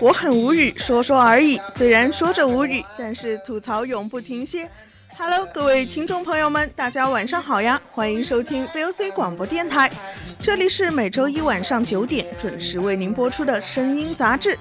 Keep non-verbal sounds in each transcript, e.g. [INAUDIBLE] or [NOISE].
我很无语，说说而已。虽然说着无语，但是吐槽永不停歇。Hello，各位听众朋友们，大家晚上好呀！欢迎收听 VOC 广播电台，这里是每周一晚上九点准时为您播出的声音杂志。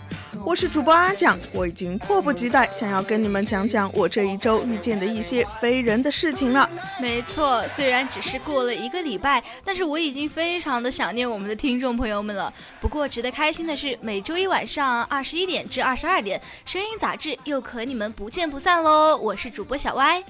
我是主播阿蒋，我已经迫不及待想要跟你们讲讲我这一周遇见的一些非人的事情了。没错，虽然只是过了一个礼拜，但是我已经非常的想念我们的听众朋友们了。不过值得开心的是，每周一晚上二十一点至二十二点，声音杂志又和你们不见不散喽。我是主播小歪。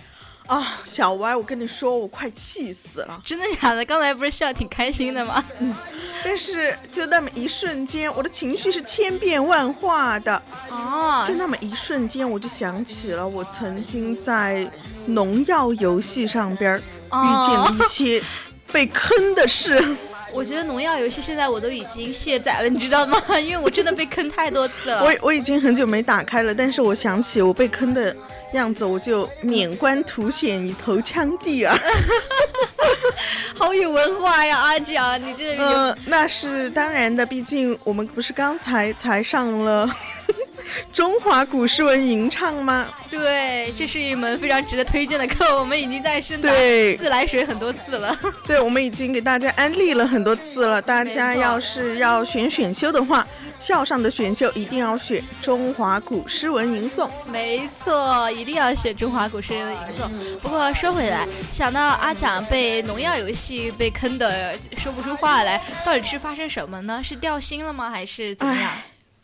啊，小歪，我跟你说，我快气死了！真的假的？刚才不是笑挺开心的吗？嗯，[LAUGHS] 但是就那么一瞬间，我的情绪是千变万化的。哦，就那么一瞬间，我就想起了我曾经在农药游戏上边遇见了一些被坑的事。[LAUGHS] 我觉得农药游戏现在我都已经卸载了，你知道吗？因为我真的被坑太多次了。我我已经很久没打开了，但是我想起我被坑的。样子我就免冠凸显一头枪地啊，[LAUGHS] 好有文化呀，阿蒋，你这呃那是当然的，毕竟我们不是刚才才上了 [LAUGHS] 中华古诗文吟唱吗？对，这是一门非常值得推荐的课，我们已经在深对自来水很多次了。对，我们已经给大家安利了很多次了，大家要是要选选修的话。校上的选秀一定要选中华古诗文吟诵，没错，一定要选中华古诗文吟诵。不过说回来，想到阿蒋被农药游戏被坑的说不出话来，到底是发生什么呢？是掉星了吗？还是怎么样？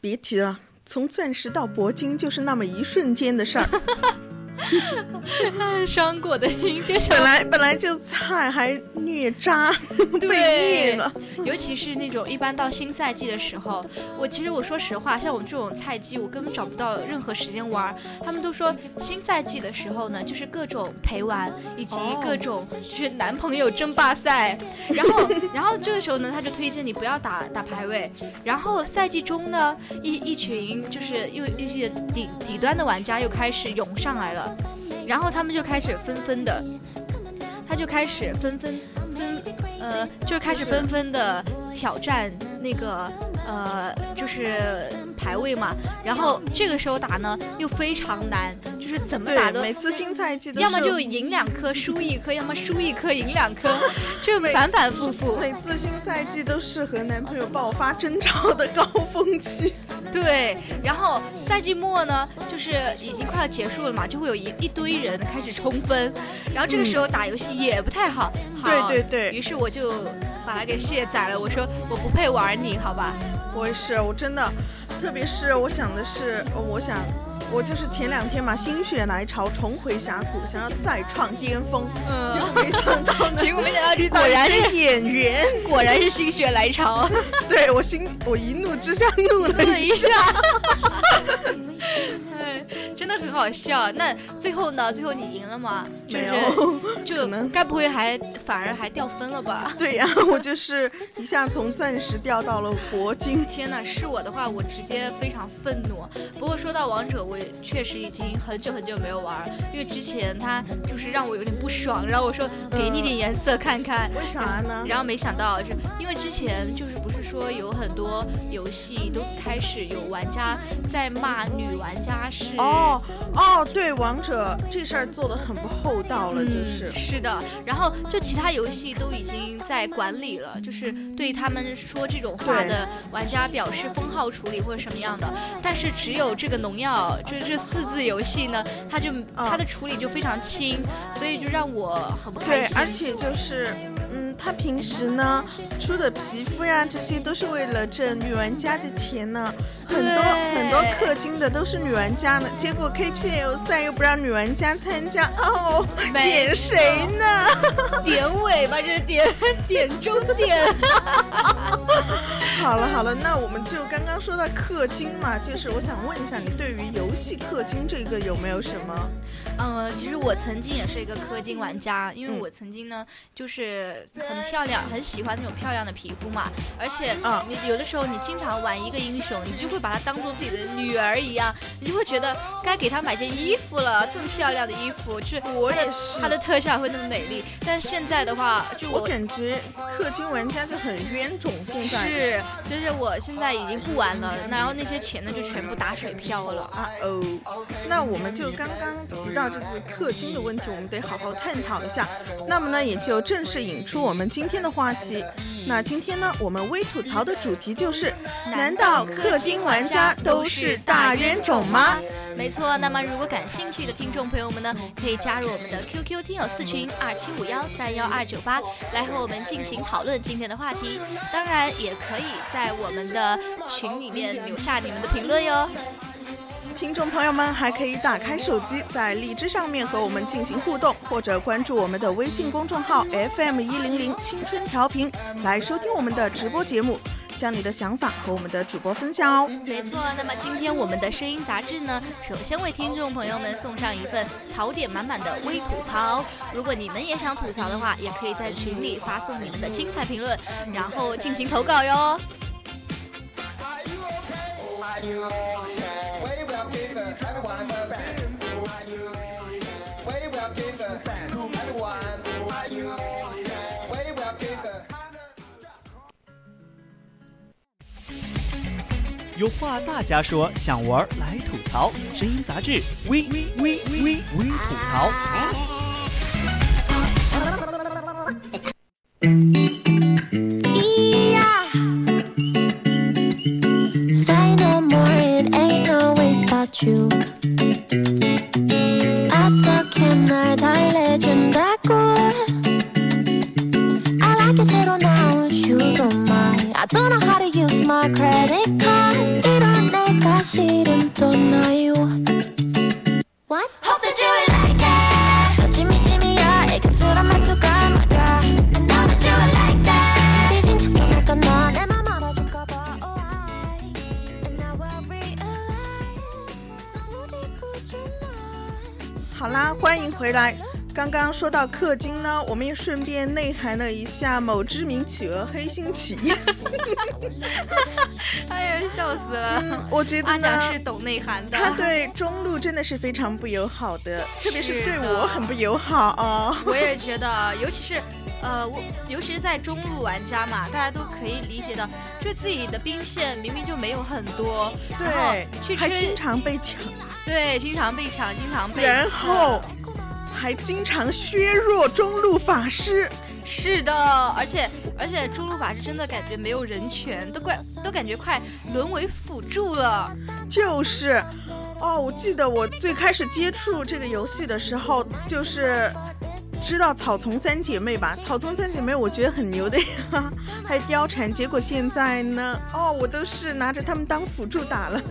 别提了，从钻石到铂金就是那么一瞬间的事儿。[LAUGHS] [LAUGHS] 伤过的心，[LAUGHS] 就本来本来就菜还虐渣，[LAUGHS] 被虐了。尤其是那种一般到新赛季的时候，我其实我说实话，像我们这种菜鸡，我根本找不到任何时间玩。他们都说新赛季的时候呢，就是各种陪玩，以及各种就是男朋友争霸赛。然后然后这个时候呢，他就推荐你不要打打排位。然后赛季中呢，一一群就是又一些底底端的玩家又开始涌上来了。然后他们就开始纷纷的，他就开始纷纷纷，呃，就开始纷纷的挑战那个，呃，就是排位嘛。然后这个时候打呢，又非常难，就是怎么打都每次新赛季要么就赢两颗输一颗，要么输一颗赢两颗，[LAUGHS] 就反反复复。每次新赛季都是和男朋友爆发争吵的高峰期。对，然后赛季末呢，就是已经快要结束了嘛，就会有一一堆人开始冲分，然后这个时候打游戏也不太好。对对对。于是我就把它给卸载了，我说我不配玩你，好吧？我也是，我真的，特别是我想的是，我想。我就是前两天嘛，心血来潮重回峡谷，想要再创巅峰，结果没想到，结果没想到你果然是演员，[LAUGHS] 果然是心血来潮。对我心，我一怒之下怒了一下。[LAUGHS] 真的很好笑。那最后呢？最后你赢了吗？没有，[LAUGHS] 就该不会还反而还掉分了吧？对呀，[LAUGHS] 我就是一下从钻石掉到了铂金。天呐，是我的话，我直接非常愤怒。不过说到王者，我确实已经很久很久没有玩，因为之前他就是让我有点不爽，然后我说给你点颜色看看。为啥呢？然后没想到，就因为之前就是不是说有很多游戏都开始有玩家在骂女玩家是。哦，哦，对，王者这事儿做的很不厚道了，就是是的。然后就其他游戏都已经在管理了，就是对他们说这种话的玩家表示封号处理或者什么样的。但是只有这个农药，就是这四字游戏呢，它就它的处理就非常轻，所以就让我很不开心。对，而且就是。嗯，他平时呢出的皮肤呀，这些都是为了挣女玩家的钱呢。很多很多氪金的都是女玩家呢，结果 KPL 赛又不让女玩家参加，哦，点谁呢？[LAUGHS] 点尾吧，这是点点中点。[LAUGHS] 好了好了，那我们就刚刚说到氪金嘛，就是我想问一下，你对于游戏氪金这个有没有什么？嗯，其实我曾经也是一个氪金玩家，因为我曾经呢就是很漂亮，很喜欢那种漂亮的皮肤嘛，而且啊，你有的时候你经常玩一个英雄，你就会把它当做自己的女儿一样，你就会觉得该给她买件衣服了，这么漂亮的衣服，就是我也是，它的特效会那么美丽。但现在的话，就我感觉氪金玩家就很冤种，现在是，就是我现在已经不玩了，然后那些钱呢就全部打水漂了啊哦。那我们就刚刚提到。这个氪金的问题，我们得好好探讨一下。那么呢，也就正式引出我们今天的话题。那今天呢，我们微吐槽的主题就是：难道氪金玩家都是大冤种吗？没错。那么如果感兴趣的听众朋友们呢，可以加入我们的 QQ 听友四群二七五幺三幺二九八，来和我们进行讨论今天的话题。当然，也可以在我们的群里面留下你们的评论哟。听众朋友们还可以打开手机，在荔枝上面和我们进行互动，或者关注我们的微信公众号 FM 一零零青春调频，来收听我们的直播节目，将你的想法和我们的主播分享哦。没错，那么今天我们的声音杂志呢，首先为听众朋友们送上一份槽点满满的微吐槽。如果你们也想吐槽的话，也可以在群里发送你们的精彩评论，然后进行投稿哟。有话大家说，想玩来吐槽，声音杂志微微微微微吐槽。[LAUGHS] 氪金呢，我们也顺便内涵了一下某知名企鹅黑心企业。[LAUGHS] 哎呀，笑死了！我觉得呢，是懂内涵的。他对中路真的是非常不友好的，特别是对我很不友好哦。我也觉得，尤其是呃，我尤其是在中路玩家嘛，大家都可以理解到，就自己的兵线明明就没有很多，对，还经常被抢，对，经常被抢，经常被然后。还经常削弱中路法师，是的，而且而且中路法师真的感觉没有人权，都快都感觉快沦为辅助了。就是，哦，我记得我最开始接触这个游戏的时候，就是知道草丛三姐妹吧？草丛三姐妹我觉得很牛的呀，还有貂蝉。结果现在呢，哦，我都是拿着他们当辅助打了。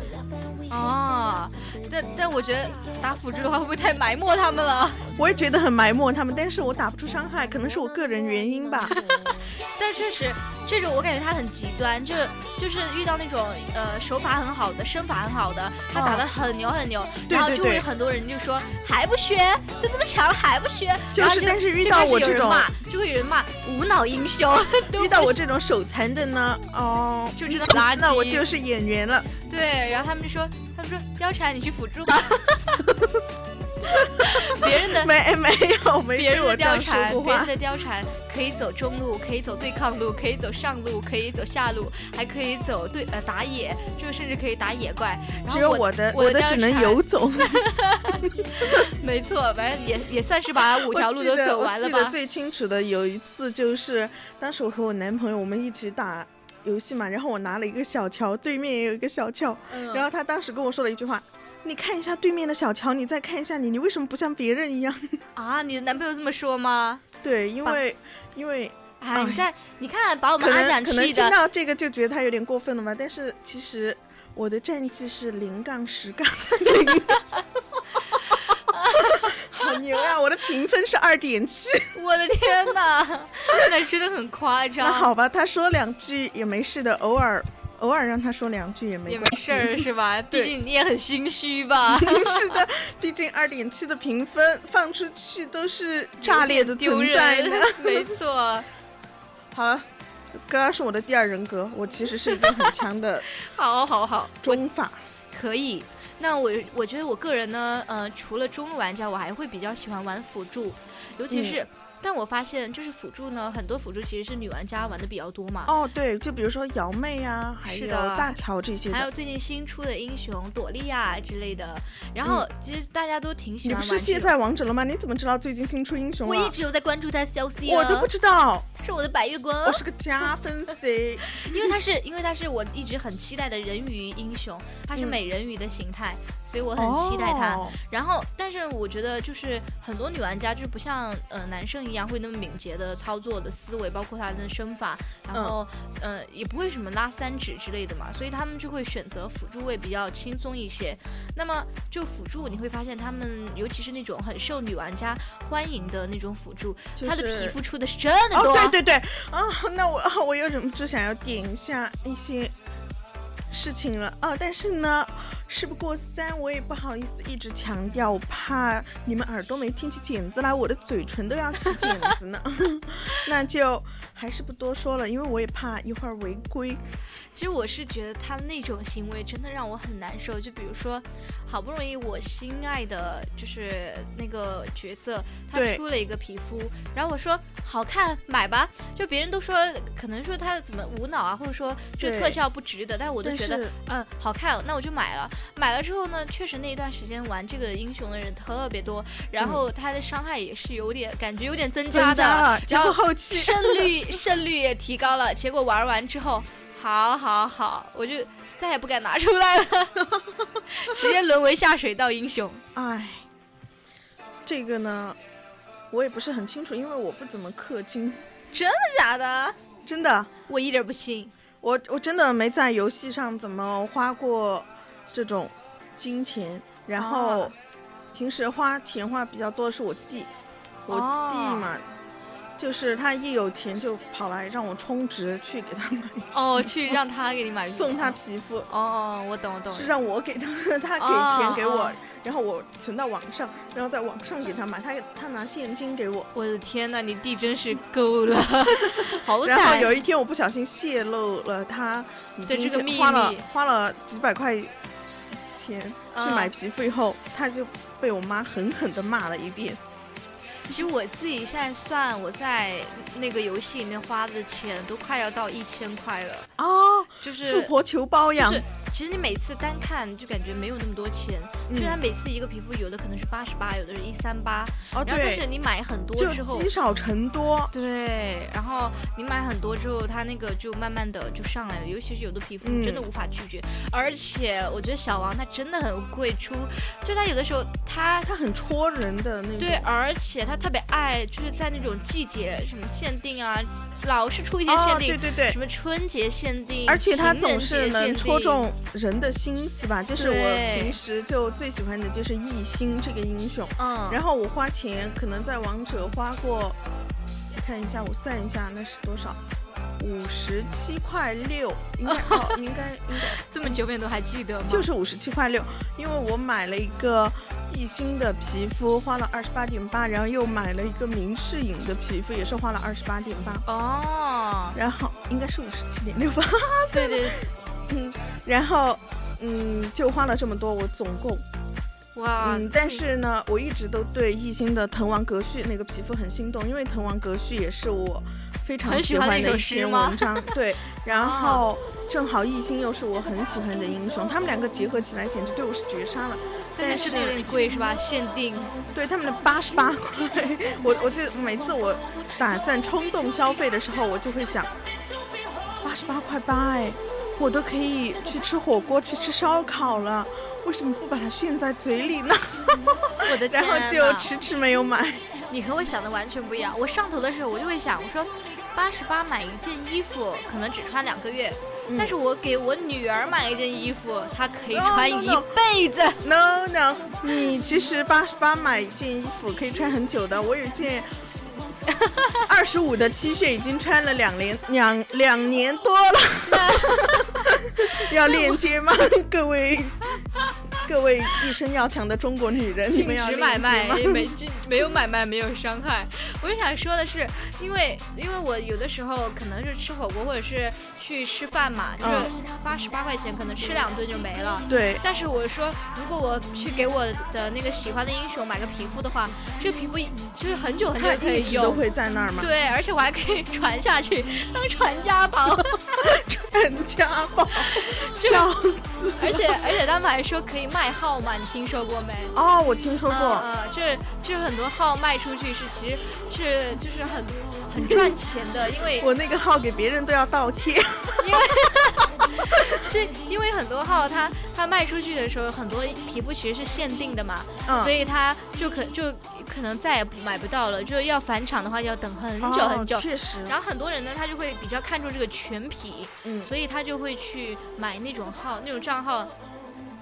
哦，但但我觉得打辅助的话会不会太埋没他们了？我也觉得很埋没他们，但是我打不出伤害，可能是我个人原因吧。[LAUGHS] 但是确实，这种我感觉他很极端，就是就是遇到那种呃手法很好的、身法很好的，他打的很牛很牛，然后就会很多人就说还不学，就这么强了还不学，就是，但是遇到我这种，就会有人骂无脑英雄。遇到 [LAUGHS] 我这种手残的呢，哦，就知道垃圾，那我就是演员了。对，然后他们就说。他们说貂蝉，你去辅助吧。[LAUGHS] [LAUGHS] 别人的没没有没别人的貂蝉，别人。的貂蝉可以走中路，可以走对抗路，可以走上路，可以走下路，还可以走对呃打野，就是甚至可以打野怪。然后只有我我的我的的只能游走。[LAUGHS] 没错，反正也也算是把五条路都走完了记得最清楚的有一次就是，当时我和我男朋友我们一起打游戏嘛，然后我拿了一个小乔，对面也有一个小乔，嗯然后他当时跟我说了一句话。你看一下对面的小乔，你再看一下你，你为什么不像别人一样？[LAUGHS] 啊，你的男朋友这么说吗？对，因为因为哎，哎你在你看把我可们安能可能讲气的，听到这个就觉得他有点过分了嘛。但是其实我的战绩是零杠十杠零，[LAUGHS] 好牛呀！我的评分是二点七。[LAUGHS] 我的天哪，那真的很夸张。那好吧，他说两句也没事的，偶尔偶尔让他说两句也没也没事儿是吧？[LAUGHS] 毕竟你也很心虚吧？[LAUGHS] 是的，毕竟二点七的评分放出去都是炸裂的丢存在人呢。[LAUGHS] 没错。好了，刚刚是我的第二人格，我其实是一个很强的好好好，中法。可以。那我我觉得我个人呢，呃，除了中路玩家，我还会比较喜欢玩辅助，尤其嗯是。但我发现，就是辅助呢，很多辅助其实是女玩家玩的比较多嘛。哦，对，就比如说瑶妹啊，还有是大乔这些。还有最近新出的英雄朵莉亚之类的，然后其实大家都挺喜欢你不是卸。载王者了吗？你怎么知道最近新出英雄了？我一直有在关注他消息、啊，我都不知道，他是我的白月光我，是个加分 [LAUGHS] C，。因为他是因为他是我一直很期待的人鱼英雄，他是嗯美人鱼的形态，所以我很期待他。哦然后，但是我觉得就是很多女玩家就是不像呃男生一样会那么敏捷的操作的思维，包括他的身法，然后、呃也不会什么拉三指之类的嘛，所以他们就会选择辅助位比较轻松一些。那么就辅助你会发现他们，尤其是那种很受女玩家欢迎的那种辅助，就是他的皮肤出的是真的哦，多。对对对，啊，那我啊我又忍不住想要点一下一些事情了啊，但是呢，事不过三，我也不好意思一直强调，我怕你们耳朵没听起茧子来，我的嘴唇都要起茧子呢，[LAUGHS] 那就还是不多说了，因为我也怕一会儿违规。其实我是觉得他们那种行为真的让我很难受。就比如说，好不容易我心爱的就是那个角色，他出了一个皮肤，然后我说好看买吧，就别人都说可能说他怎么无脑啊，或者说这个特效不值得，但是我都觉得嗯好看，那我就买了。买了之后呢，确实那一段时间玩这个英雄的人特别多，然后他的伤害也是有点感觉有点增加的，然后后期胜率 [LAUGHS] 胜率也提高了，结果玩完之后，好好好，我就再也不敢拿出来了，[LAUGHS] 直接沦为下水道英雄。唉，这个呢，我也不是很清楚，因为我不怎么氪金，真的假的？真的。我一点不信。我我真的没在游戏上怎么花过这种金钱，然后哦平时花钱花比较多的是我弟，我弟哦嘛，就是他一有钱就跑来让我充值去给他买 [LAUGHS] 哦，去让他给你买送他皮肤，哦哦，我懂我懂是。让我给他，他给钱给我，然后我存到网上，然后在网上给他买，他他拿现金给我。我的天呐，你弟真是够了，[LAUGHS] 好然后。有一天我不小心泄露了他已经对这个秘花了密花了几百块钱去嗯买皮肤以后，他就被我妈狠狠的骂了一遍。其实我自己现在算我在那个游戏里面花的钱都快要到一千块了，哦，就是富婆求包养，就是其实你每次单看就感觉没有那么多钱，嗯。就它每次一个皮肤有的可能是八十八，有的是一三八，哦然后但是，你买很多之后积。少成多。对，然后你买很多之后，它那个就慢慢的就上来了，尤其是有的皮肤你真的嗯无法拒绝，而且我觉得小王他真的很会出，就他有的时候他他很戳人的那种，对，而且他特别爱就是在那种季节什么限定啊，老是出一些哦限定，对对对。什，么春节限定，而且他总是能戳定。中人的心思吧。就是我平时就最喜欢的就是艺兴这个英雄，嗯，然后我花钱可能在王者花过，看一下我算一下那是多少，五十七块六，应该 [LAUGHS] 哦，应该应该。这么久远都还记得吗？就是五十七块六，因为我买了一个一星的皮肤，花了二十八点八，然后又买了一个明世隐的皮肤，也是花了二十八点八，哦，然后应该是五十七点六吧，对对，[LAUGHS] [LAUGHS] 嗯，然后嗯就花了这么多，我总共哇，嗯，但是呢，我一直都对艺兴的藤王阁序那个皮肤很心动，因为藤王阁序也是我非常喜欢的一篇文章。[LAUGHS] 对，然后正好艺兴又是我很喜欢的英雄，他们两个结合起来简直对我是绝杀了。但是有点贵是吧？限定。[LAUGHS] 对他们的八十八块，我我就每次我打算冲动消费的时候，我就会想，八十八块八哎，我都可以去吃火锅、去吃烧烤了，为什么不把它炫在嘴里呢？我的天然后就迟迟没有买。你和我想的完全不一样。我上头的时候，我就会想，我说八十八买一件衣服，可能只穿两个月。嗯但是我给我女儿买一件衣服，她可以 No, 穿 no, 一 no. 辈子。No no，你其实八十八买一件衣服可以穿很久的。我有一件 [LAUGHS] 二十五的 T 恤，已经穿了两年两两年多了。[LAUGHS] 要链接吗？[LAUGHS] 各位各位一身要强的中国女人，你禁们要止买卖？没禁没有买卖，没有伤害。我就想说的是，因为因为我有的时候可能是吃火锅或者是去吃饭嘛，就是嗯八十八块钱，可能吃两顿就没了。对，但是我说，如果我去给我的那个喜欢的英雄买个皮肤的话，这个皮肤就是很久很久可以用。都会在那儿嘛。对，而且我还可以传下去当传家宝，[LAUGHS] 传家宝，[LAUGHS] 笑死！而且而且他们还说可以卖号嘛，你听说过没？哦，我听说过。嗯，嗯就是就是很多号卖出去是其实是就是很很赚钱的，因为 [LAUGHS] 我那个号给别人都要倒贴。因为 [LAUGHS] 这因为很多号它它卖出去的时候，很多皮肤其实是限定的嘛，嗯所以它就可就可能再也买不到了，就是要返场的话要等很久很久。哦确实。然后很多人呢，他就会比较看重这个全皮，嗯，所以他就会去买那种号、那种账号。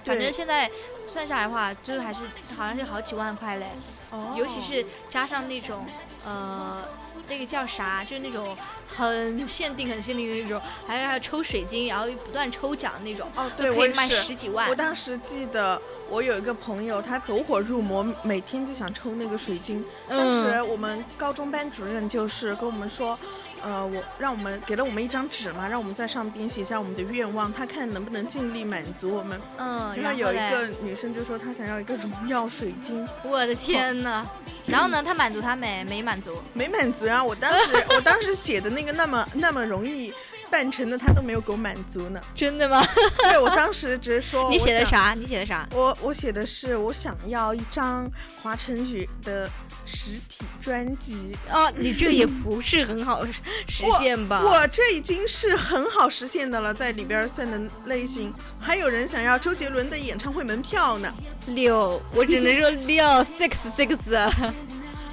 反正现在算下来的话，就是还是好像是好几万块嘞，哦尤其是加上那种呃，那个叫啥，就是那种很限定、很限定的那种，还有还有抽水晶，然后不断抽奖那种，哦，对，可以卖。十几万我。当时记得我有一个朋友，他走火入魔，每天就想抽那个水晶。当嗯时我们高中班主任就是跟我们说，呃，我让我们给了我们一张纸嘛，让我们在上边写下我们的愿望，他看能不能尽力满足我们。嗯，然后有一个女生就说她想要一个荣耀水晶，我的天呐！然后呢，他满足他没？没满足。没满足啊！我当时我当时写的那个那么那么容易办成的，他都没有给我满足呢。[LAUGHS] 真的吗？对我当时只是说，[LAUGHS] 你写的？啥？你写的啥？我我写的是我想要一张华晨宇的实体专辑，哦，你这也不是很好实 [LAUGHS] 实现吧？我这已经是很好实现的了，在里边算的类型，还有人想要周杰伦的演唱会门票呢，六，我只能说六 six six。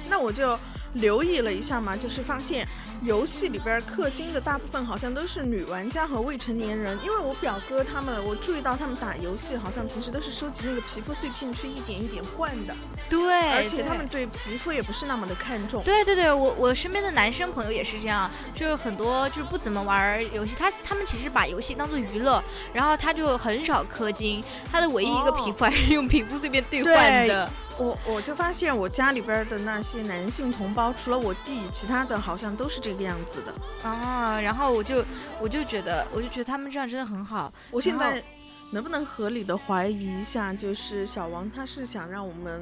那我就留意了一下嘛，就是发现游戏里边氪金的大部分好像都是女玩家和未成年人，因为我表哥他们，我注意到他们打游戏好像平时都是收集那个皮肤碎片去一点一点换的，对，而且他们对皮肤也不是那么的看重。对对对，我我身边的男生朋友也是这样，就是很多就是不怎么玩游戏，他他们其实把游戏当做娱乐，然后他就很少氪金，他的唯一一个皮肤还是用皮肤碎片兑换的。我我就发现我家里边的那些男性同胞，除了我弟，其他的好像都是这个样子的。啊，然后我就我就觉得我就觉得他们这样真的很好。我现在能不能合理的怀疑一下，就是小王他是想让我们，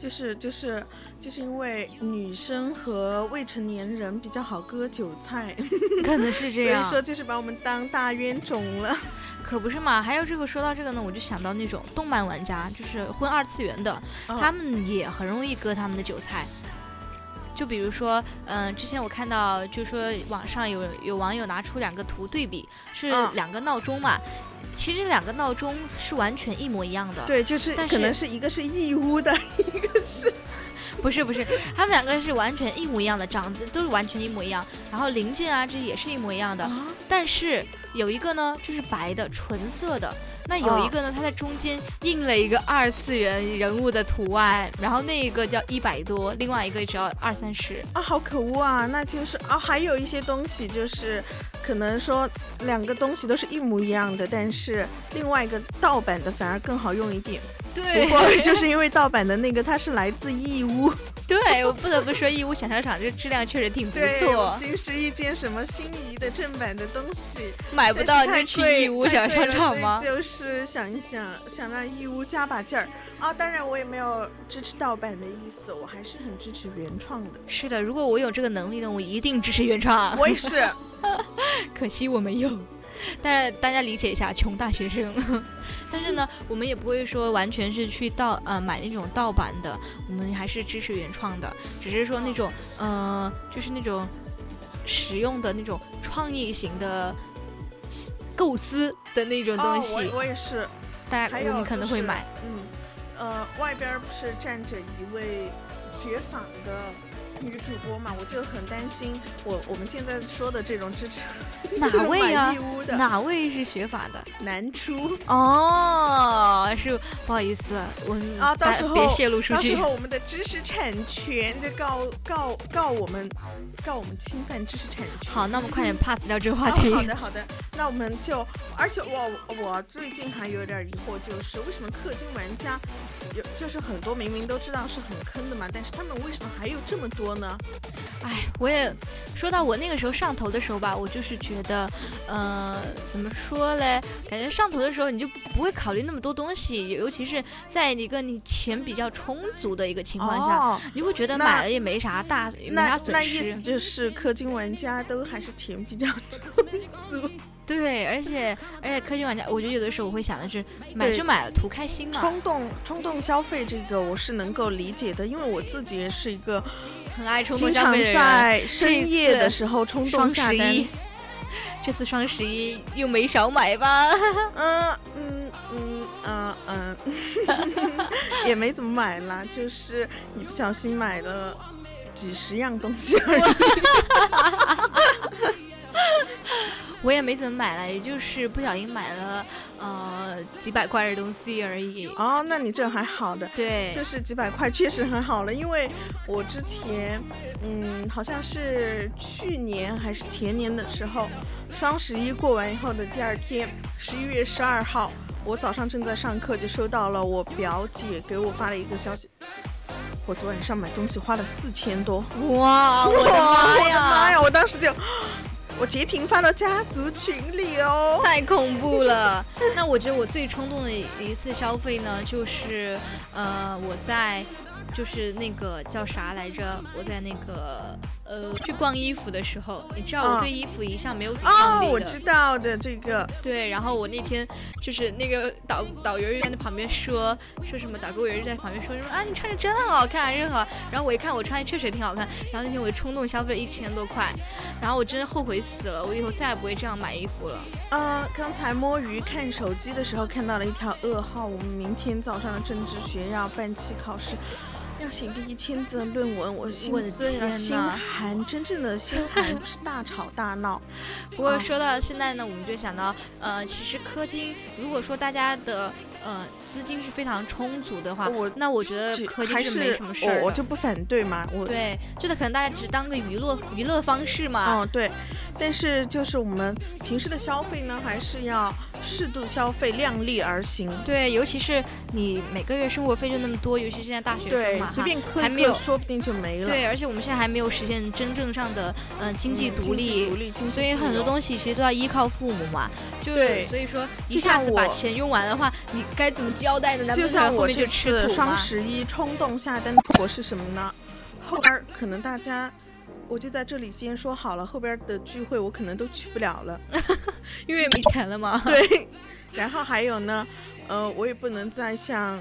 就是就是就是因为女生和未成年人比较好割韭菜，[LAUGHS] 可能是这样所以说就是把我们当大冤种了。可不是嘛？还有这个说到这个呢，我就想到那种动漫玩家，就是混二次元的，哦他们也很容易割他们的韭菜。就比如说，嗯、之前我看到，就说网上有有网友拿出两个图对比，是嗯两个闹钟嘛，其实两个闹钟是完全一模一样的。，对，就是但可能是是一个是义乌的，[LAUGHS] [LAUGHS] 不是不是，他们两个是完全一模一样的，长得都是完全一模一样，然后零件啊这也是一模一样的，啊但是有一个呢就是白的纯色的，那有哦一个呢它在中间印了一个二次元人物的图案，然后那一个叫一百多，另外一个只要二三十。啊，好可恶啊！那就是啊，还有一些东西就是可能说两个东西都是一模一样的，但是另外一个盗版的反而更好用一点。对不过就是因为盗版的那个它是来自义乌，对我不得不说，义乌小商场这质量确实挺不对，错，已经是一件什么心仪的正版的东西，买不到就去义乌小商场吗就是想一想，想让义乌加把劲儿啊！当然，我也没有支持盗版的意思，我还是很支持原创的。是的，如果我有这个能力呢，我一定支持原创。我也是，[LAUGHS] 可惜我没有。[LAUGHS] 但是大家理解一下，穷大学生。[LAUGHS] 但是呢，我们也不会说完全是去盗呃买那种盗版的，我们还是支持原创的。只是说那种呃，就是那种实用的那种创意型的构思的那种东西，哦、我我也是。大家还有、我们可能会买。嗯，呃，外边不是站着一位绝访的女主播嘛，我就很担心我我们现在说的这种支持哪 [LAUGHS] 位啊？义乌的哪位是学法的？南初哦，是不好意思，我啊，到时候别泄露出去。到时候我们的知识产权就告告告我们，告我们侵犯知识产权。好，那我们快点 [LAUGHS] pass 掉这个话题。哦、好的好的，那我们就，而且我我最近还有点疑惑，就是为什么氪金玩家有就是很多明明都知道是很坑的嘛，但是他们为什么还有这么多呢？哎，我也说到我那个时候上头的时候吧，我就是觉得，呃，怎么说嘞？感觉上头的时候你就不会考虑那么多东西，尤其是在一个你钱比较充足的一个情况下，哦、你会觉得买了也没啥大，没啥损失。那意思就是氪金玩家都还是钱比较充足。[LAUGHS] 对，而且而且氪金玩家，我觉得有的时候我会想的是，买就买了，图开心嘛。冲动冲动消费这个我是能够理解的，因为我自己也是一个很爱冲动消费的人。在深夜的时候冲动下单。这次双十一又没少买吧？[LAUGHS] 嗯嗯嗯嗯嗯，[LAUGHS] 也没怎么买啦，就是一不小心买了几十样东西而已。[LAUGHS] 我也没怎么买了，也就是不小心买了呃几百块的东西而已。哦，那你这还好的，对，就是几百块确实很好了，因为我之前嗯好像是去年还是前年的时候，双十一过完以后的第二天，十一月十二号，我早上正在上课，就收到了我表姐给我发了一个消息。我昨晚上买东西花了四千多，哇！我的妈呀！我的妈呀！我当时就。我截屏发到家族群里哦，太恐怖了。那我觉得我最冲动的一次消费呢，就是呃，我在就是那个叫啥来着？我在那个呃去逛衣服的时候，你知道我对衣服一向没有抵抗力哦，我知道的这个。对，然后我那天就是那个导导游就在旁边说说什么，导购员在旁边说什么啊，你穿着真好看，真好。然后我一看我穿的确实也挺好看，然后那天我就冲动消费了一千多块，然后我真的后悔死了，我以后再也不会这样买衣服了。呃，刚才摸鱼看手机的时候看到了一条噩耗，我们明天早上的政治学要办期考试。要写一个一千字的论文，我心碎了，心寒，真正的心寒，不是大吵大闹。[LAUGHS] 不过说到现在呢，我们就想到，呃，其实氪金，如果说大家的呃资金是非常充足的话，我那我觉得氪金是没什么事儿我我就不反对嘛，我对，就是可能大家只当个娱乐娱乐方式嘛。嗯，对，但是就是我们平时的消费呢，还是要适度消费，量力而行。对，尤其是你每个月生活费就那么多，尤其现在大学生嘛。随便氪还没有，说不定就没了。对，而且我们现在还没有实现真正上的嗯经济独立，独立，所以很多东西其实都要依靠父母嘛。就对，所以说一下子把钱用完的话，你该怎么交代呢？就像我这次双十一冲动下单，我是什么呢？后边可能大家，我就在这里先说好了，后边的聚会我可能都去不了了，[LAUGHS] 因为没钱了嘛。[LAUGHS] 对，然后还有呢，呃，我也不能再像。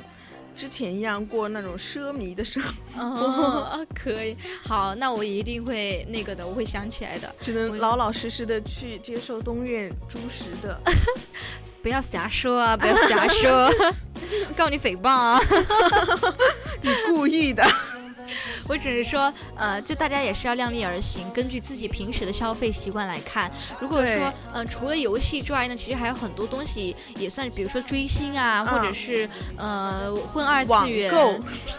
之前一样过那种奢靡的生活，哦，可以，好，那我一定会那个的，我会想起来的，只能老老实实的去接受东苑猪食的，[LAUGHS] 不要瞎说啊，不要瞎说，告你诽谤啊，你故意的。我只是说，呃，就大家也是要量力而行，根据自己平时的消费习惯来看。如果说，嗯、呃，除了游戏之外呢，其实还有很多东西也算，比如说追星啊，嗯、或者是呃混二次元，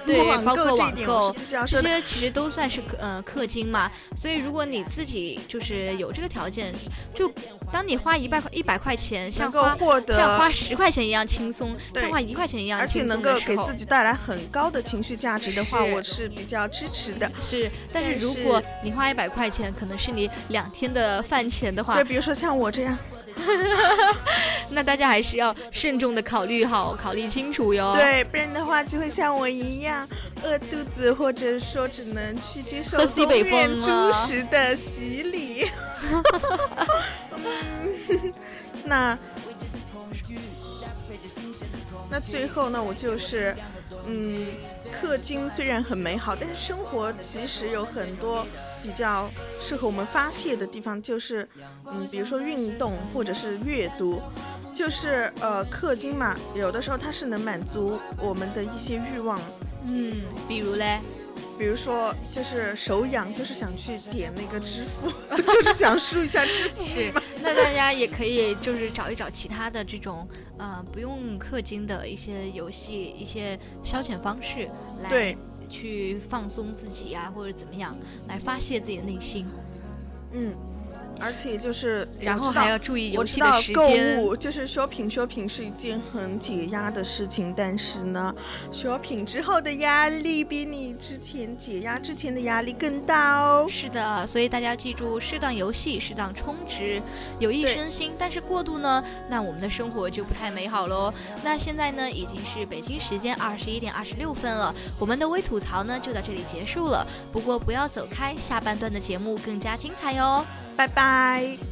对，网包括网购这。些其实都算是呃氪金嘛。所以如果你自己就是有这个条件，就当你花一百块一百块钱，像花像花十块钱一样轻松，像花一块钱一样而且能够给自。己带来很高的情绪价值的话，是我是比较支持的。是，但是如果你花一百块钱，可能是你两天的饭钱的话对，，比如说像我这样，[LAUGHS] [LAUGHS] 那大家还是要慎重的考虑好，考虑清楚哟。，对，不然的话就会像我一样饿肚子，或者说只能去接受喝西北风猪啊食的洗礼。[LAUGHS] 嗯，那那最后呢，我就是，嗯，氪金虽然很美好，但是生活其实有很多比较适合我们发泄的地方，就是，嗯，比如说运动或者是阅读。就是呃，氪金嘛，有的时候它是能满足我们的一些欲望，嗯，比如嘞，比如说就是手痒，就是想去点那个支付，[LAUGHS] 就是想输一下支付密是码。，那大家也可以就是找一找其他的这种呃不用氪金的一些游戏、一些消遣方式来对，去放松自己呀、或者怎么样来发泄自己的内心，嗯，而且就是然后还要注意游戏的时道购间。物就是 shopping shopping 是一件很解压的事情，但是呢，shopping 之后的压力比你之前解压之前的压力更大哦。是的，所以大家记住，适当游戏，适当充值，有益身心。但是过度呢，那我们的生活就不太美好喽。那现在呢，已经是北京时间二十一点二十六分了，我们的微吐槽呢就到这里结束了。不过不要走开，下半段的节目更加精彩哟。拜拜。